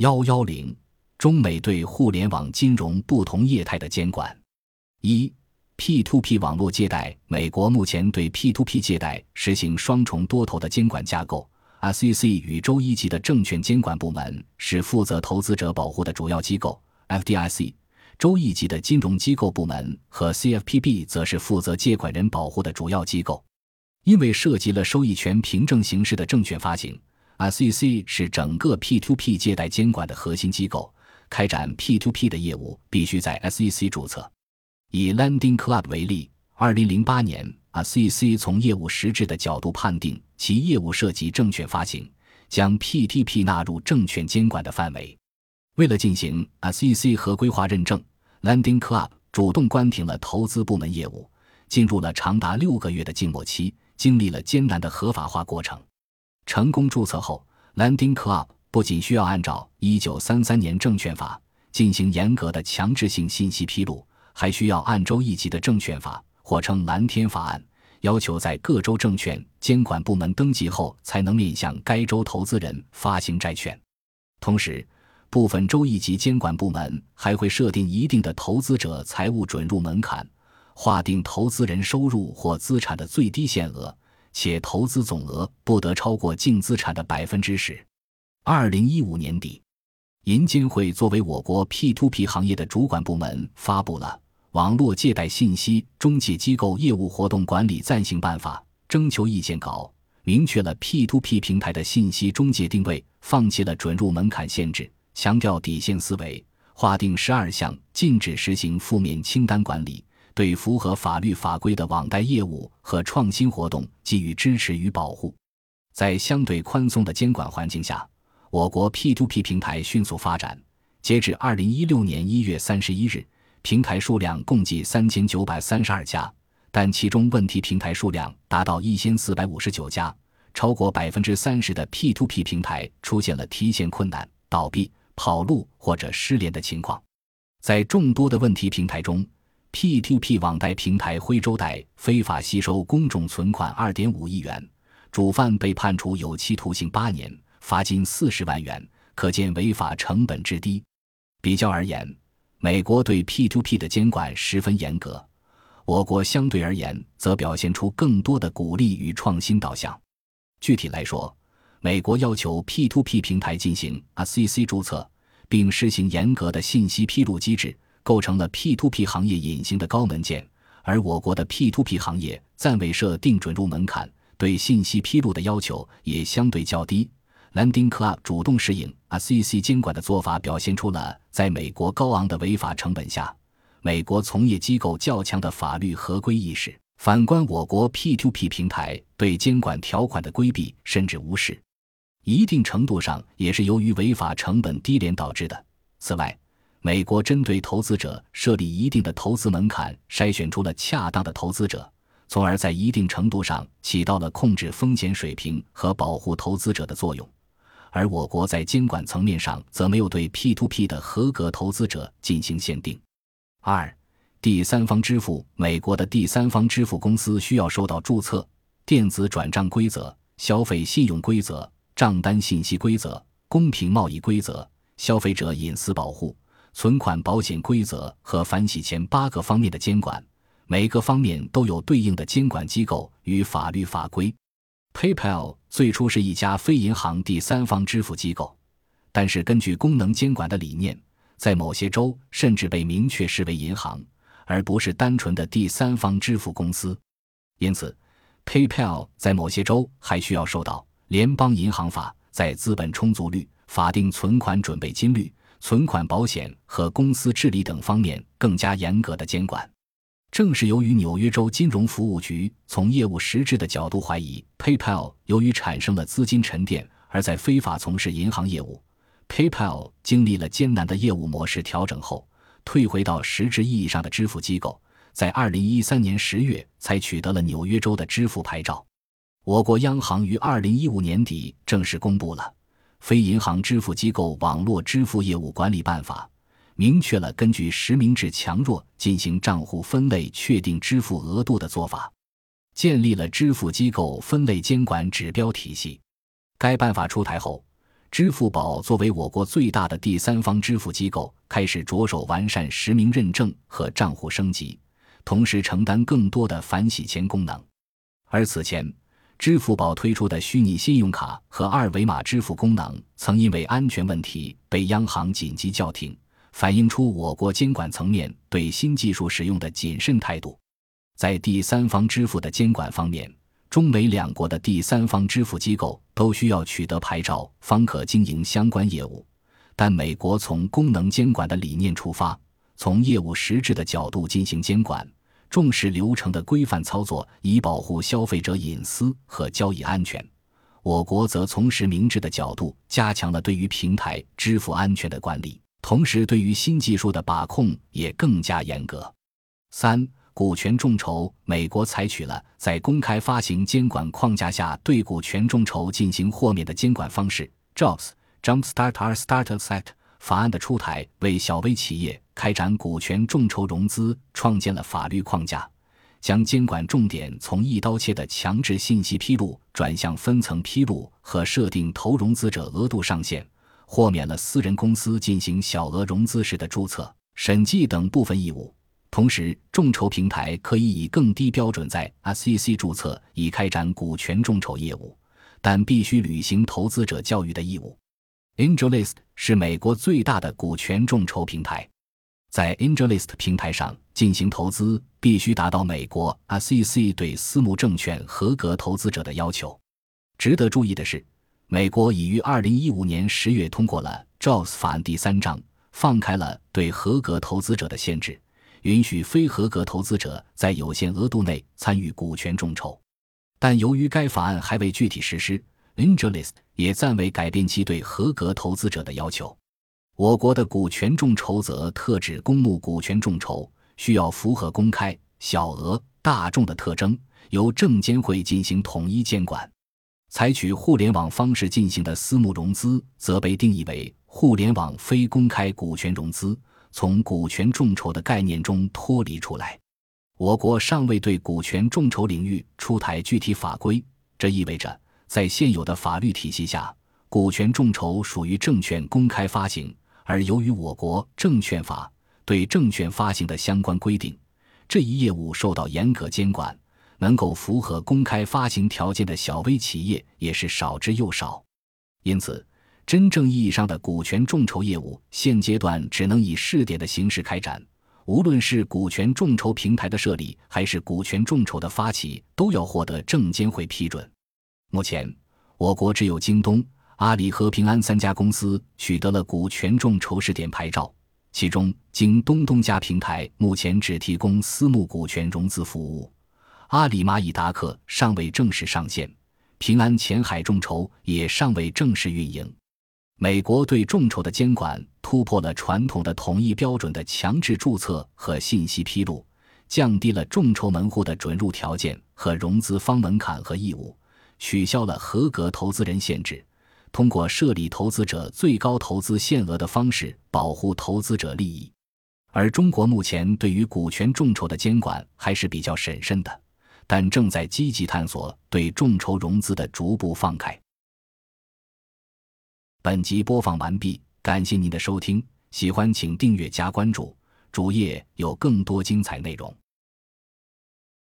幺幺零，中美对互联网金融不同业态的监管。一，P2P 网络借贷。美国目前对 P2P 借贷实行双重多头的监管架构。SEC 与州一级的证券监管部门是负责投资者保护的主要机构，FDIC；州一级的金融机构部门和 CFPB 则是负责借款人保护的主要机构。因为涉及了收益权凭证形式的证券发行。SEC 是整个 P2P 借贷监管的核心机构，开展 P2P 的业务必须在 SEC 注册。以 Lending Club 为例，2008年，SEC 从业务实质的角度判定其业务涉及证券发行，将 P2P 纳入证券监管的范围。为了进行 SEC 合规化认证，Lending Club 主动关停了投资部门业务，进入了长达六个月的静默期，经历了艰难的合法化过程。成功注册后，Lending Club 不仅需要按照1933年证券法进行严格的强制性信息披露，还需要按州一级的证券法，或称蓝天法案，要求在各州证券监管部门登记后，才能面向该州投资人发行债券。同时，部分州一级监管部门还会设定一定的投资者财务准入门槛，划定投资人收入或资产的最低限额。且投资总额不得超过净资产的百分之十。二零一五年底，银监会作为我国 P2P 行业的主管部门，发布了《网络借贷信息中介机构业务活动管理暂行办法》征求意见稿，明确了 P2P 平台的信息中介定位，放弃了准入门槛限制，强调底线思维，划定十二项禁止实行负面清单管理。对符合法律法规的网贷业务和创新活动给予支持与保护，在相对宽松的监管环境下，我国 P2P 平台迅速发展。截至二零一六年一月三十一日，平台数量共计三千九百三十二家，但其中问题平台数量达到一千四百五十九家，超过百分之三十的 P2P 平台出现了提现困难、倒闭、跑路或者失联的情况。在众多的问题平台中，P2P 网贷平台徽州贷非法吸收公众存款二点五亿元，主犯被判处有期徒刑八年，罚金四十万元，可见违法成本之低。比较而言，美国对 P2P 的监管十分严格，我国相对而言则表现出更多的鼓励与创新导向。具体来说，美国要求 P2P 平台进行 SEC 注册，并实行严格的信息披露机制。构成了 P2P 行业隐形的高门键，而我国的 P2P 行业暂未设定准入门槛，对信息披露的要求也相对较低。Lending Club 主动适应 SEC 监管的做法，表现出了在美国高昂的违法成本下，美国从业机构较强的法律合规意识。反观我国 P2P 平台对监管条款的规避甚至无视，一定程度上也是由于违法成本低廉导致的。此外，美国针对投资者设立一定的投资门槛，筛选出了恰当的投资者，从而在一定程度上起到了控制风险水平和保护投资者的作用。而我国在监管层面上则没有对 P2P 的合格投资者进行限定。二、第三方支付，美国的第三方支付公司需要受到注册、电子转账规则、消费信用规则、账单信息规则、公平贸易规则、消费者隐私保护。存款保险规则和反洗钱八个方面的监管，每个方面都有对应的监管机构与法律法规。PayPal 最初是一家非银行第三方支付机构，但是根据功能监管的理念，在某些州甚至被明确视为银行，而不是单纯的第三方支付公司。因此，PayPal 在某些州还需要受到联邦银行法在资本充足率、法定存款准备金率。存款保险和公司治理等方面更加严格的监管。正是由于纽约州金融服务局从业务实质的角度怀疑 PayPal 由于产生了资金沉淀而在非法从事银行业务，PayPal 经历了艰难的业务模式调整后，退回到实质意义上的支付机构，在二零一三年十月才取得了纽约州的支付牌照。我国央行于二零一五年底正式公布了。非银行支付机构网络支付业务管理办法明确了根据实名制强弱进行账户分类、确定支付额度的做法，建立了支付机构分类监管指标体系。该办法出台后，支付宝作为我国最大的第三方支付机构，开始着手完善实名认证和账户升级，同时承担更多的反洗钱功能。而此前，支付宝推出的虚拟信用卡和二维码支付功能，曾因为安全问题被央行紧急叫停，反映出我国监管层面对新技术使用的谨慎态度。在第三方支付的监管方面，中美两国的第三方支付机构都需要取得牌照方可经营相关业务，但美国从功能监管的理念出发，从业务实质的角度进行监管。重视流程的规范操作，以保护消费者隐私和交易安全。我国则从实名制的角度，加强了对于平台支付安全的管理，同时对于新技术的把控也更加严格。三、股权众筹，美国采取了在公开发行监管框架下对股权众筹进行豁免的监管方式。Jobs Jumpstart R Startups Act 法案的出台，为小微企业。开展股权众筹融资，创建了法律框架，将监管重点从一刀切的强制信息披露转向分层披露和设定投融资者额度上限，豁免了私人公司进行小额融资时的注册、审计等部分义务。同时，众筹平台可以以更低标准在 SEC 注册，以开展股权众筹业务，但必须履行投资者教育的义务。AngelList 是美国最大的股权众筹平台。在 AngelList 平台上进行投资，必须达到美国 SEC 对私募证券合格投资者的要求。值得注意的是，美国已于2015年10月通过了 JOS 法案第三章，放开了对合格投资者的限制，允许非合格投资者在有限额度内参与股权众筹。但由于该法案还未具体实施，AngelList 也暂未改变其对合格投资者的要求。我国的股权众筹则特指公募股权众筹，需要符合公开、小额、大众的特征，由证监会进行统一监管。采取互联网方式进行的私募融资，则被定义为互联网非公开股权融资，从股权众筹的概念中脱离出来。我国尚未对股权众筹领域出台具体法规，这意味着在现有的法律体系下，股权众筹属于证券公开发行。而由于我国证券法对证券发行的相关规定，这一业务受到严格监管，能够符合公开发行条件的小微企业也是少之又少。因此，真正意义上的股权众筹业务现阶段只能以试点的形式开展。无论是股权众筹平台的设立，还是股权众筹的发起，都要获得证监会批准。目前，我国只有京东。阿里和平安三家公司取得了股权众筹试点牌照，其中京东东家平台目前只提供私募股权融资服务，阿里蚂蚁达克尚未正式上线，平安前海众筹也尚未正式运营。美国对众筹的监管突破了传统的统一标准的强制注册和信息披露，降低了众筹门户的准入条件和融资方门槛和义务，取消了合格投资人限制。通过设立投资者最高投资限额的方式保护投资者利益，而中国目前对于股权众筹的监管还是比较审慎的，但正在积极探索对众筹融资的逐步放开。本集播放完毕，感谢您的收听，喜欢请订阅加关注，主页有更多精彩内容。